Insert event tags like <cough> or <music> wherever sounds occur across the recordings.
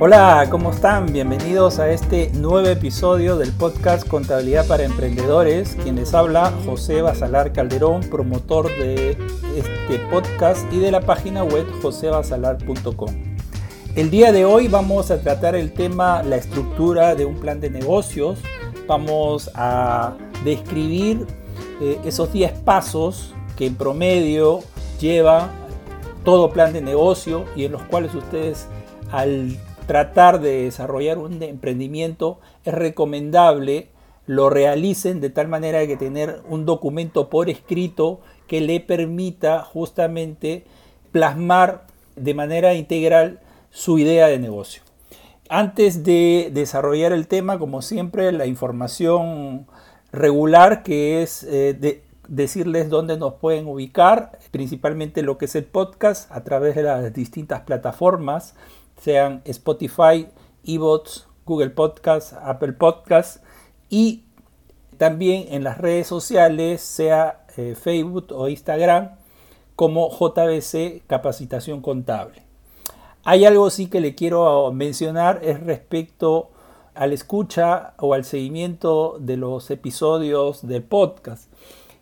Hola, ¿cómo están? Bienvenidos a este nuevo episodio del podcast Contabilidad para Emprendedores. Quien les habla, José Basalar Calderón, promotor de este podcast y de la página web josebasalar.com. El día de hoy vamos a tratar el tema la estructura de un plan de negocios. Vamos a describir eh, esos 10 pasos que en promedio lleva todo plan de negocio y en los cuales ustedes al tratar de desarrollar un emprendimiento es recomendable lo realicen de tal manera que tener un documento por escrito que le permita justamente plasmar de manera integral su idea de negocio. Antes de desarrollar el tema, como siempre, la información regular que es eh, decirles dónde nos pueden ubicar, principalmente lo que es el podcast a través de las distintas plataformas sean Spotify, eBots, Google Podcast, Apple Podcast y también en las redes sociales, sea eh, Facebook o Instagram, como JBC Capacitación Contable. Hay algo sí que le quiero mencionar, es respecto al escucha o al seguimiento de los episodios del podcast.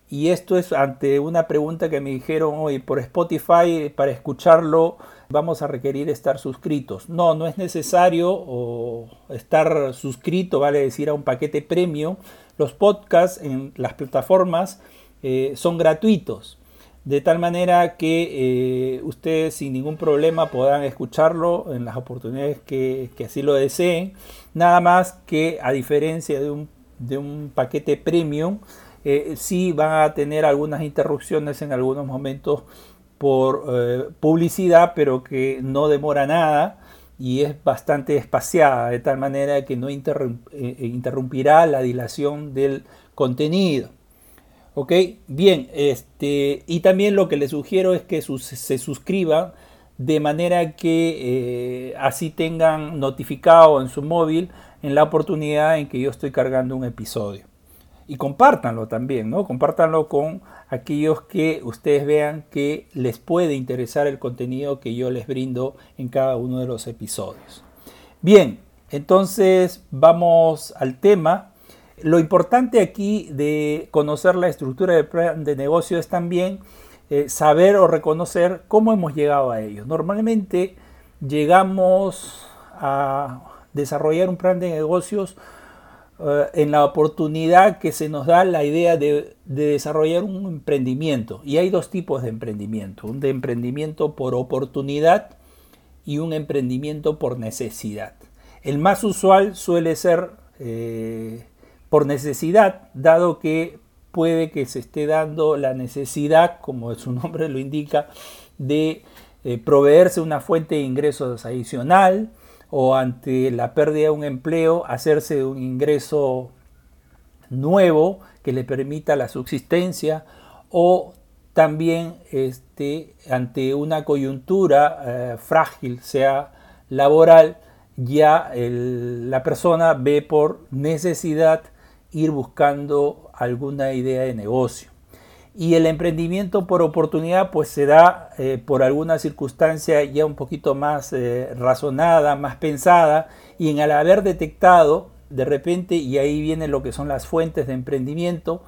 Y esto es ante una pregunta que me dijeron hoy por Spotify para escucharlo vamos a requerir estar suscritos. No, no es necesario estar suscrito, vale decir, a un paquete premium. Los podcasts en las plataformas eh, son gratuitos, de tal manera que eh, ustedes sin ningún problema puedan escucharlo en las oportunidades que, así lo deseen. Nada más que a diferencia de un, de un paquete premium, eh, sí van a tener algunas interrupciones en algunos momentos por eh, publicidad, pero que no demora nada y es bastante espaciada, de tal manera que no eh, eh, interrumpirá la dilación del contenido. ¿Ok? Bien, este, y también lo que les sugiero es que se suscriban de manera que así tengan notificado en su móvil en la oportunidad en que yo estoy cargando un episodio y compártanlo también, ¿no? Compártanlo con aquellos que ustedes vean que les puede interesar el contenido que yo les brindo en cada uno de los episodios. Bien, entonces vamos al tema. Lo importante aquí de conocer la estructura del plan de negocio es también eh, saber o reconocer cómo hemos llegado a ello. Normalmente llegamos a desarrollar un plan de negocios en la oportunidad que se nos da la idea de, desarrollar un emprendimiento. Y hay dos tipos de emprendimiento, un de emprendimiento por oportunidad y un emprendimiento por necesidad. El más usual suele ser eh, por necesidad, dado que puede que se esté dando la necesidad, como su <laughs> nombre lo indica, de eh, proveerse una fuente de ingresos adicional, o ante la pérdida de un empleo hacerse un ingreso nuevo que le permita la subsistencia o también este, ante una coyuntura eh, frágil, sea laboral, ya la persona ve por necesidad ir buscando alguna idea de negocio y el emprendimiento por oportunidad pues se da eh, por alguna circunstancia ya un poquito más eh, razonada, más pensada y en al haber detectado de repente, y ahí viene lo que son las fuentes de emprendimiento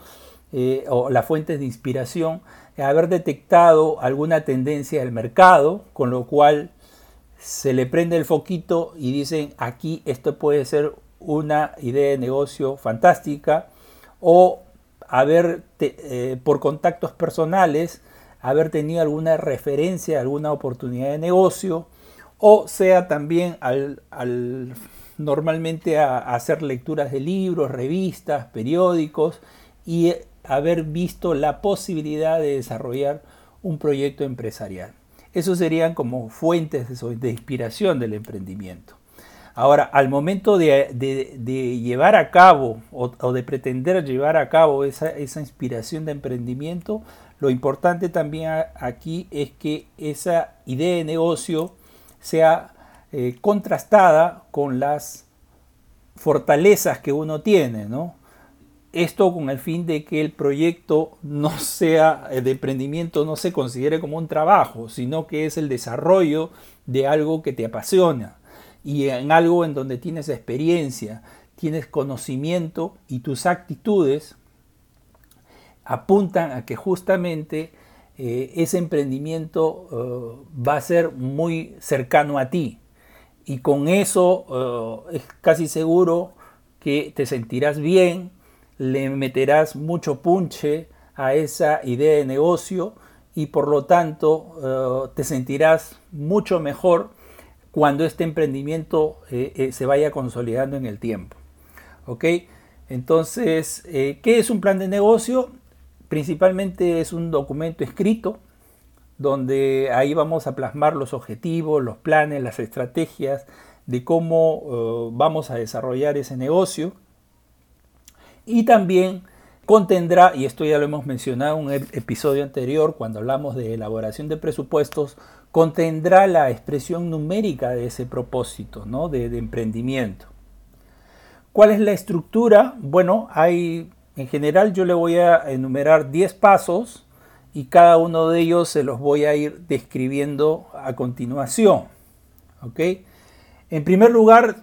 eh, o las fuentes de inspiración, haber detectado alguna tendencia del mercado, con lo cual se le prende el foquito y dicen aquí esto puede ser una idea de negocio fantástica o haber, eh, por contactos personales, haber tenido alguna referencia, alguna oportunidad de negocio, o sea también al, normalmente a, hacer lecturas de libros, revistas, periódicos y haber visto la posibilidad de desarrollar un proyecto empresarial. Esos serían como fuentes de inspiración del emprendimiento. Ahora, al momento de, llevar a cabo o, de pretender llevar a cabo esa, inspiración de emprendimiento, lo importante también aquí es que esa idea de negocio sea eh, contrastada con las fortalezas que uno tiene, ¿no? Esto con el fin de que el proyecto no sea de emprendimiento, no se considere como un trabajo, sino que es el desarrollo de algo que te apasiona y en algo en donde tienes experiencia, tienes conocimiento y tus actitudes apuntan a que justamente eh, ese emprendimiento eh, va a ser muy cercano a ti. Y con eso eh, es casi seguro que te sentirás bien, le meterás mucho punche a esa idea de negocio y por lo tanto te sentirás mucho mejor cuando este emprendimiento se vaya consolidando en el tiempo. ¿Ok? Entonces, ¿qué es un plan de negocio? Principalmente es un documento escrito donde ahí vamos a plasmar los objetivos, los planes, las estrategias de cómo eh, vamos a desarrollar ese negocio. Y también contendrá, y esto ya lo hemos mencionado en un episodio anterior cuando hablamos de elaboración de presupuestos, contendrá la expresión numérica de ese propósito ¿no? de, emprendimiento. ¿Cuál es la estructura? Bueno, hay en general yo le voy a enumerar 10 pasos y cada uno de ellos se los voy a ir describiendo a continuación. En primer lugar,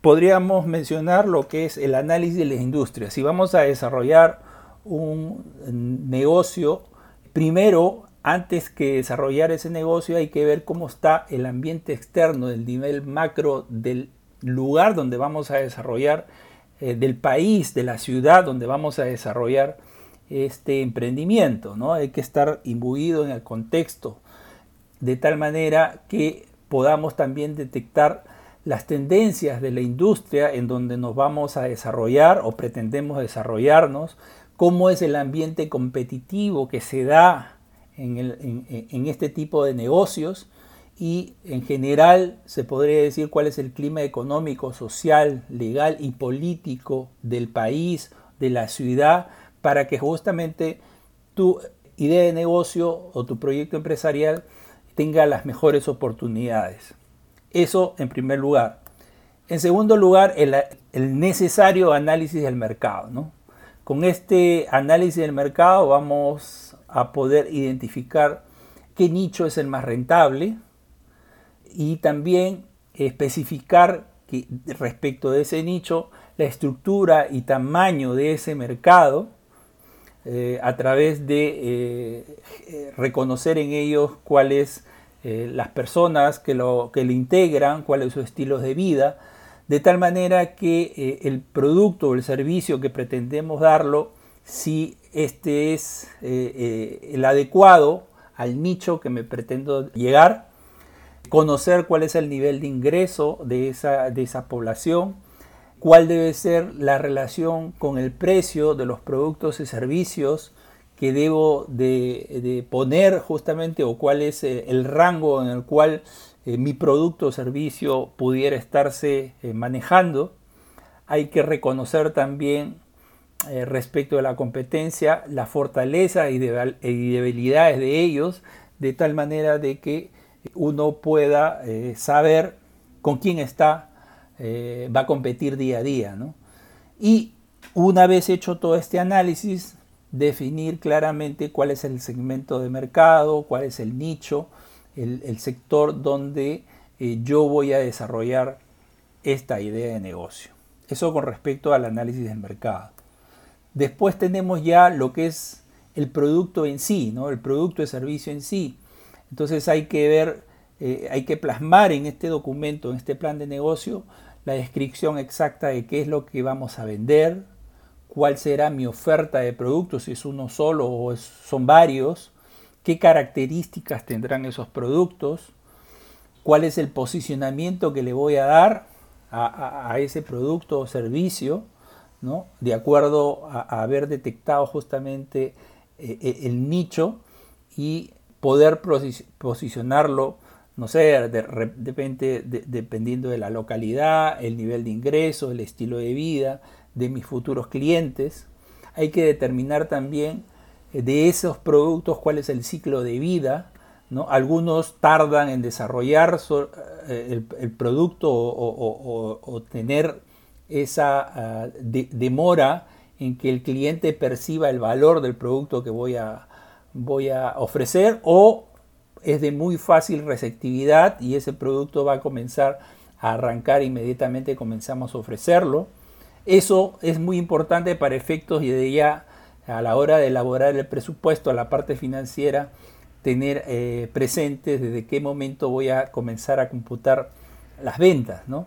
podríamos mencionar lo que es el análisis de las industrias. Si vamos a desarrollar un negocio, primero, antes que desarrollar ese negocio, hay que ver cómo está el ambiente externo del nivel macro del lugar donde vamos a desarrollar eh, del país, de la ciudad donde vamos a desarrollar este emprendimiento. ¿no? Hay que estar imbuido en el contexto de tal manera que podamos también detectar las tendencias de la industria en donde nos vamos a desarrollar o pretendemos desarrollarnos, cómo es el ambiente competitivo que se da en este tipo de negocios y en general se podría decir cuál es el clima económico, social, legal y político del país, de la ciudad, para que justamente tu idea de negocio o tu proyecto empresarial tenga las mejores oportunidades. Eso en primer lugar. En segundo lugar, el, necesario análisis del mercado. Con este análisis del mercado vamos a poder identificar qué nicho es el más rentable, y también especificar que respecto de ese nicho la estructura y tamaño de ese mercado eh, a través de eh, eh, reconocer en ellos cuáles las personas que lo, que lo integran, cuál es su estilo de vida, de tal manera que el producto o el servicio que pretendemos darlo, si este es el adecuado al nicho que me pretendo llegar, conocer cuál es el nivel de ingreso de esa, de esa población, cuál debe ser la relación con el precio de los productos y servicios que debo de, poner justamente o cuál es eh, el rango en el cual eh, mi producto o servicio pudiera estarse eh, manejando. Hay que reconocer también respecto de la competencia la fortaleza y, debilidades de ellos, de tal manera de que uno pueda eh, saber con quién está, eh, va a competir día a día. Y una vez hecho todo este análisis, definir claramente cuál es el segmento de mercado, cuál es el nicho, el, sector donde eh, yo voy a desarrollar esta idea de negocio. Eso con respecto al análisis del mercado. Después tenemos ya lo que es el producto en sí, ¿no? el producto de servicio en sí. Entonces hay que ver, eh, hay que plasmar en este documento, en este plan de negocio, la descripción exacta de qué es lo que vamos a vender, cuál será mi oferta de productos, si es uno solo o son varios, qué características tendrán esos productos, cuál es el posicionamiento que le voy a dar a, ese producto o servicio, ¿no? de acuerdo a, haber detectado justamente eh, eh, el nicho y poder posicionarlo, no sé, de repente dependiendo de la localidad, el nivel de ingreso, el estilo de vida de mis futuros clientes. Hay que determinar también eh, de esos productos cuál es el ciclo de vida. ¿no? Algunos tardan en desarrollar el, producto o, tener esa ah, demora en que el cliente perciba el valor del producto que voy a, voy a ofrecer o es de muy fácil receptividad y ese producto va a comenzar a arrancar inmediatamente comenzamos a ofrecerlo. Eso es muy importante para efectos y de ya a la hora de elaborar el presupuesto, a la parte financiera, tener eh, presente desde qué momento voy a comenzar a computar las ventas. ¿no?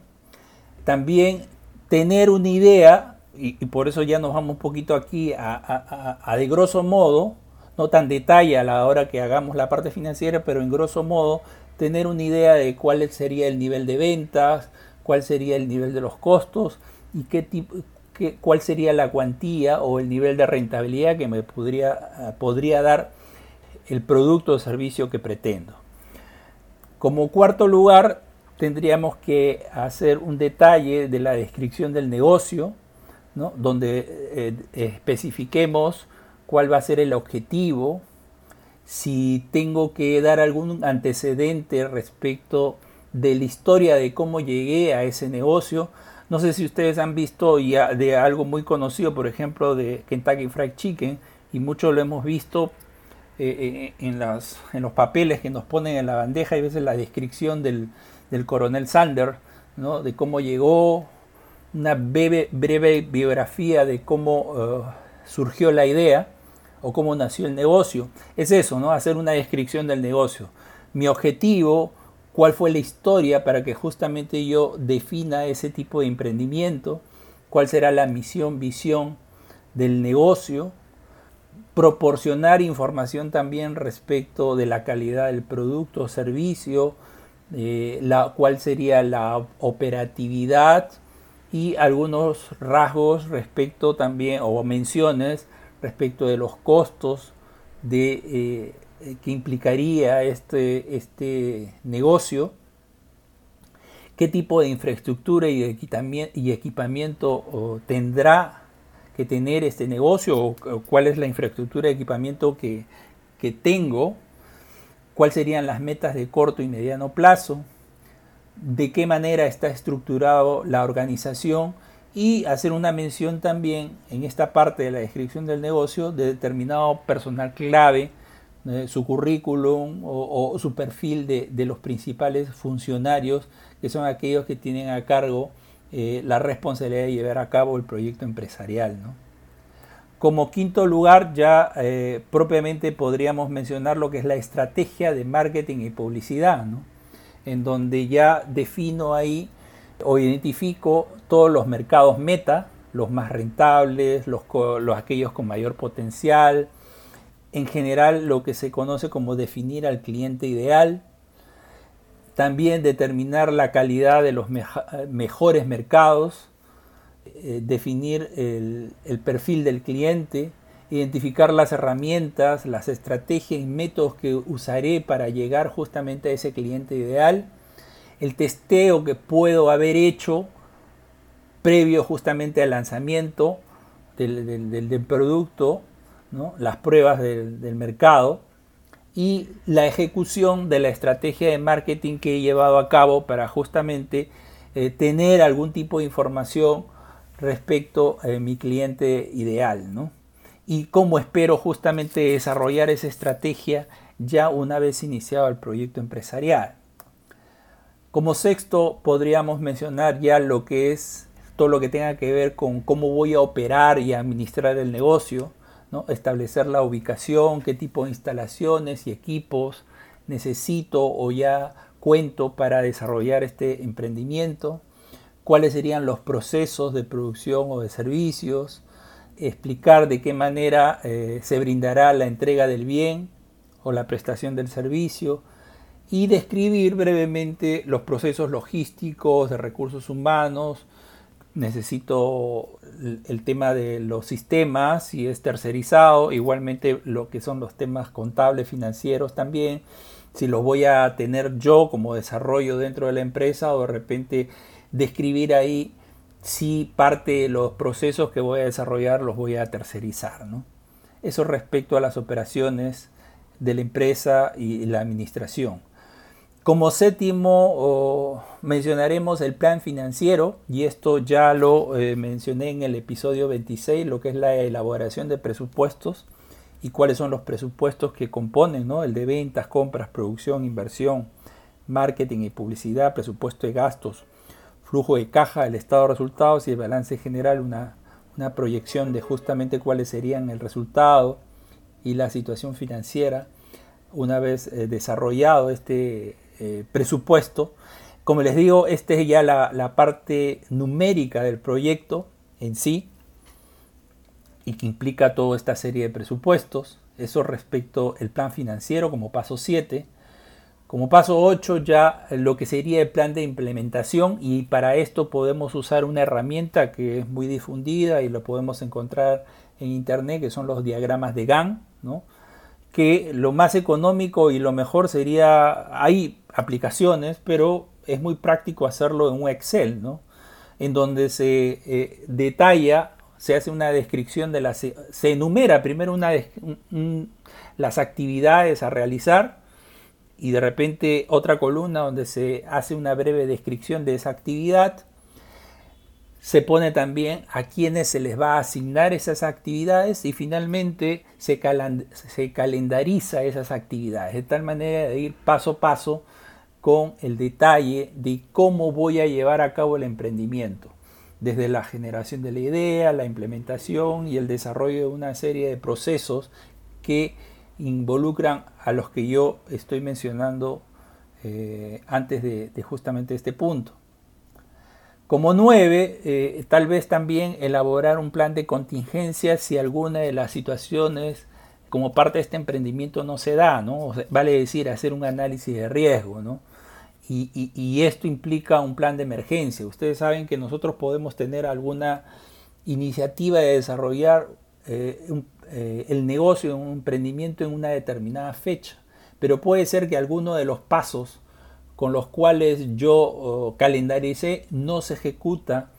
También tener una idea, y, por eso ya nos vamos un poquito aquí a, a, de grosso modo, no tan detalle a la hora que hagamos la parte financiera, pero en grosso modo tener una idea de cuál sería el nivel de ventas, cuál sería el nivel de los costos y qué tipo, qué, cuál sería la cuantía o el nivel de rentabilidad que me podría, podría dar el producto o servicio que pretendo. Como cuarto lugar, tendríamos que hacer un detalle de la descripción del negocio, donde eh, especifiquemos cuál va a ser el objetivo, si tengo que dar algún antecedente respecto de la historia de cómo llegué a ese negocio. No sé si ustedes han visto ya de algo muy conocido, por ejemplo, de Kentucky Fried Chicken, y muchos lo hemos visto eh, eh, en, las, en, los papeles que nos ponen en la bandeja y veces la descripción del, coronel Sander, ¿no? de cómo llegó, una breve, breve biografía de cómo eh, surgió la idea o cómo nació el negocio. Es eso, ¿no? hacer una descripción del negocio. Mi objetivo, cuál fue la historia para que justamente yo defina ese tipo de emprendimiento, cuál será la misión, visión del negocio, proporcionar información también respecto de la calidad del producto o servicio, eh, la, cuál sería la operatividad y algunos rasgos respecto también o menciones respecto de los costos de, eh, que implicaría este, este negocio, qué tipo de infraestructura y, y equipamiento tendrá que tener este negocio o, cuál es la infraestructura de equipamiento que, tengo, cuáles serían las metas de corto y mediano plazo, de qué manera está estructurado la organización y hacer una mención también en esta parte de la descripción del negocio de determinado personal clave, su currículum o, su perfil de, los principales funcionarios, que son aquellos que tienen a cargo eh, la responsabilidad de llevar a cabo el proyecto empresarial. Como quinto lugar, ya eh, propiamente podríamos mencionar lo que es la estrategia de marketing y publicidad, en donde ya defino ahí o identifico todos los mercados meta, los más rentables, los, los aquellos con mayor potencial, en general lo que se conoce como definir al cliente ideal, también determinar la calidad de los mejores mercados, eh, definir el, perfil del cliente, identificar las herramientas, las estrategias y métodos que usaré para llegar justamente a ese cliente ideal, el testeo que puedo haber hecho previo justamente al lanzamiento del, producto, las pruebas del mercado, y la ejecución de la estrategia de marketing que he llevado a cabo para justamente eh, tener algún tipo de información respecto a mi cliente ideal, ¿no? Y cómo espero justamente desarrollar esa estrategia ya una vez iniciado el proyecto empresarial. Como sexto, podríamos mencionar ya lo que es todo lo que tenga que ver con cómo voy a operar y administrar el negocio, establecer la ubicación, qué tipo de instalaciones y equipos necesito o ya cuento para desarrollar este emprendimiento, cuáles serían los procesos de producción o de servicios, explicar de qué manera eh, se brindará la entrega del bien o la prestación del servicio y describir brevemente los procesos logísticos de recursos humanos, necesito el tema de los sistemas, si es tercerizado, igualmente lo que son los temas contables, financieros también, si los voy a tener yo como desarrollo dentro de la empresa o de repente describir ahí si parte de los procesos que voy a desarrollar los voy a tercerizar. ¿no? Eso respecto a las operaciones de la empresa y la administración. Como séptimo mencionaremos el plan financiero y esto ya lo eh, mencioné en el episodio 26, lo que es la elaboración de presupuestos y cuáles son los presupuestos que componen, ¿no? el de ventas, compras, producción, inversión, marketing y publicidad, presupuesto de gastos, flujo de caja, el estado de resultados y el balance general, una, proyección de justamente cuáles serían el resultado y la situación financiera una vez eh, desarrollado este eh, presupuesto. Como les digo, esta es ya la, la, parte numérica del proyecto en sí y que implica toda esta serie de presupuestos. Eso respecto al plan financiero como paso 7. Como paso 8 ya lo que sería el plan de implementación y para esto podemos usar una herramienta que es muy difundida y lo podemos encontrar en internet que son los diagramas de Gantt, ¿no? que lo más económico y lo mejor sería, hay aplicaciones, pero es muy práctico hacerlo en un Excel, ¿no? en donde se eh, detalla, se hace una descripción de las, se enumera primero una, las actividades a realizar, y de repente otra columna donde se hace una breve descripción de esa actividad. Se pone también a quienes se les va a asignar esas actividades y finalmente se, se calendariza esas actividades de tal manera de ir paso a paso con el detalle de cómo voy a llevar a cabo el emprendimiento, desde la generación de la idea, la implementación y el desarrollo de una serie de procesos que involucran a los que yo estoy mencionando eh, antes de, justamente este punto. Como nueve, eh, tal vez también elaborar un plan de contingencia si alguna de las situaciones como parte de este emprendimiento no se da, ¿no? vale decir, hacer un análisis de riesgo, ¿no? Y, esto implica un plan de emergencia. Ustedes saben que nosotros podemos tener alguna iniciativa de desarrollar eh, un eh, el negocio, un emprendimiento en una determinada fecha. Pero puede ser que alguno de los pasos con los cuales yo oh, calendaricé no se ejecuta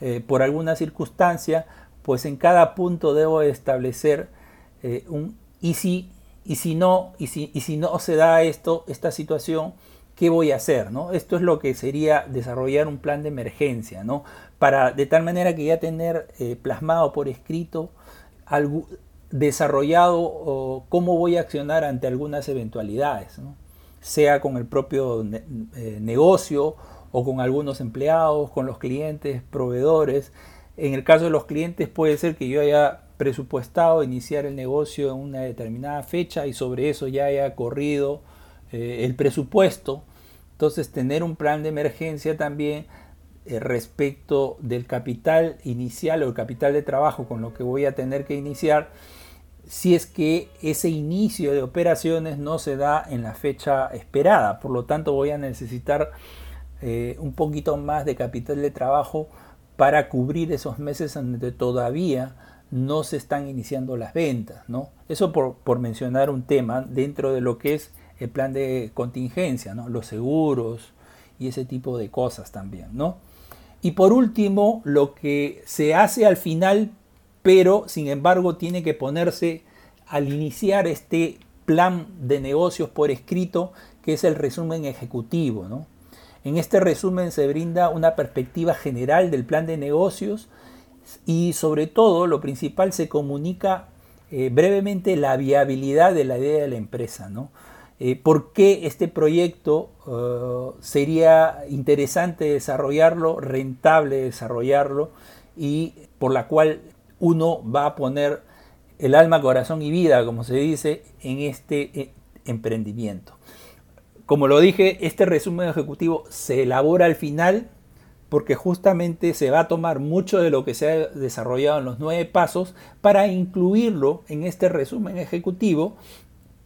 eh, por alguna circunstancia, pues en cada punto debo establecer eh, un y si, y si no, y si, y si no se da esto, esta situación, ¿qué voy a hacer? ¿no? Esto es lo que sería desarrollar un plan de emergencia, ¿no? Para de tal manera que ya tener plasmado por escrito algo, desarrollado cómo voy a accionar ante algunas eventualidades, sea con el propio eh, negocio o con algunos empleados, con los clientes, proveedores. En el caso de los clientes puede ser que yo haya presupuestado iniciar el negocio en una determinada fecha y sobre eso ya haya corrido eh, el presupuesto. Entonces tener un plan de emergencia también eh, respecto del capital inicial o el capital de trabajo con lo que voy a tener que iniciar si es que ese inicio de operaciones no se da en la fecha esperada. Por lo tanto, voy a necesitar eh, un poquito más de capital de trabajo para cubrir esos meses donde todavía no se están iniciando las ventas. ¿no? Eso por, mencionar un tema dentro de lo que es el plan de contingencia, ¿no? los seguros y ese tipo de cosas también. ¿no? Y por último, lo que se hace al final pero sin embargo tiene que ponerse al iniciar este plan de negocios por escrito, que es el resumen ejecutivo. En este resumen se brinda una perspectiva general del plan de negocios y sobre todo, lo principal, se comunica eh, brevemente la viabilidad de la idea de la empresa. ¿no? Eh, ¿Por qué este proyecto eh, sería interesante desarrollarlo, rentable desarrollarlo y por la cual uno va a poner el alma, corazón y vida, como se dice, en este eh, emprendimiento. Como lo dije, este resumen ejecutivo se elabora al final porque justamente se va a tomar mucho de lo que se ha desarrollado en los nueve pasos para incluirlo en este resumen ejecutivo,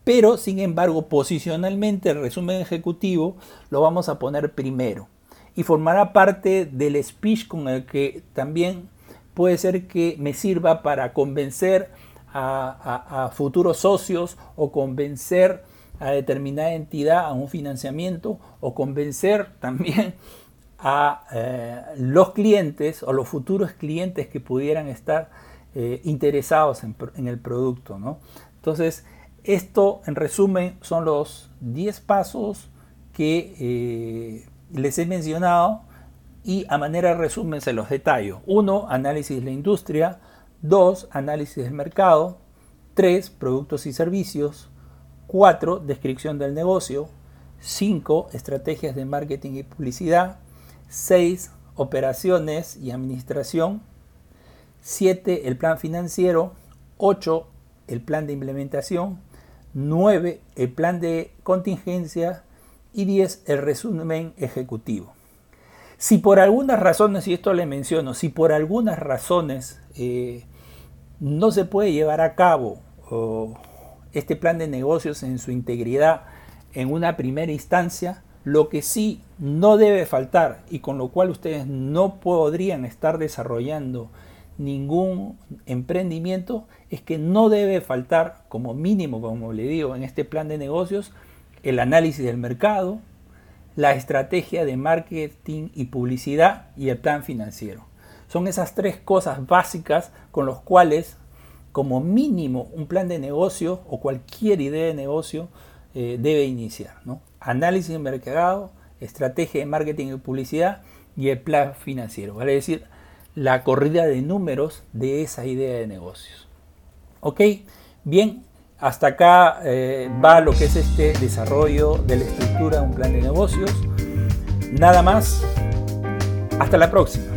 pero sin embargo posicionalmente el resumen ejecutivo lo vamos a poner primero y formará parte del speech con el que también puede ser que me sirva para convencer a, futuros socios o convencer a determinada entidad a un financiamiento o convencer también a eh, los clientes o los futuros clientes que pudieran estar eh, interesados en, el producto. Entonces, esto en resumen son los 10 pasos que eh, les he mencionado y a manera resumen se los detallo. 1. Análisis de la industria. 2. Análisis del mercado. 3. Productos y servicios. 4. Descripción del negocio. 5. Estrategias de marketing y publicidad. 6. operaciones y administración. 7, el plan financiero. 8, el plan de implementación. 9, el plan de contingencia. Y 10, el resumen ejecutivo. Si por algunas razones, y esto le menciono, si por algunas razones eh, no se puede llevar a cabo este plan de negocios en su integridad en una primera instancia, lo que sí no debe faltar y con lo cual ustedes no podrían estar desarrollando ningún emprendimiento es que no debe faltar como mínimo, como le digo, en este plan de negocios, el análisis del mercado, la estrategia de marketing y publicidad y el plan financiero. Son esas tres cosas básicas con las cuales como mínimo un plan de negocio o cualquier idea de negocio eh, debe iniciar. Análisis de mercado, estrategia de marketing y publicidad y el plan financiero. Vale decir, la corrida de números de esa idea de negocios. ¿Ok? Bien, hasta acá eh, va lo que es este desarrollo de la estructura de un plan de negocios. Nada más. Hasta la próxima.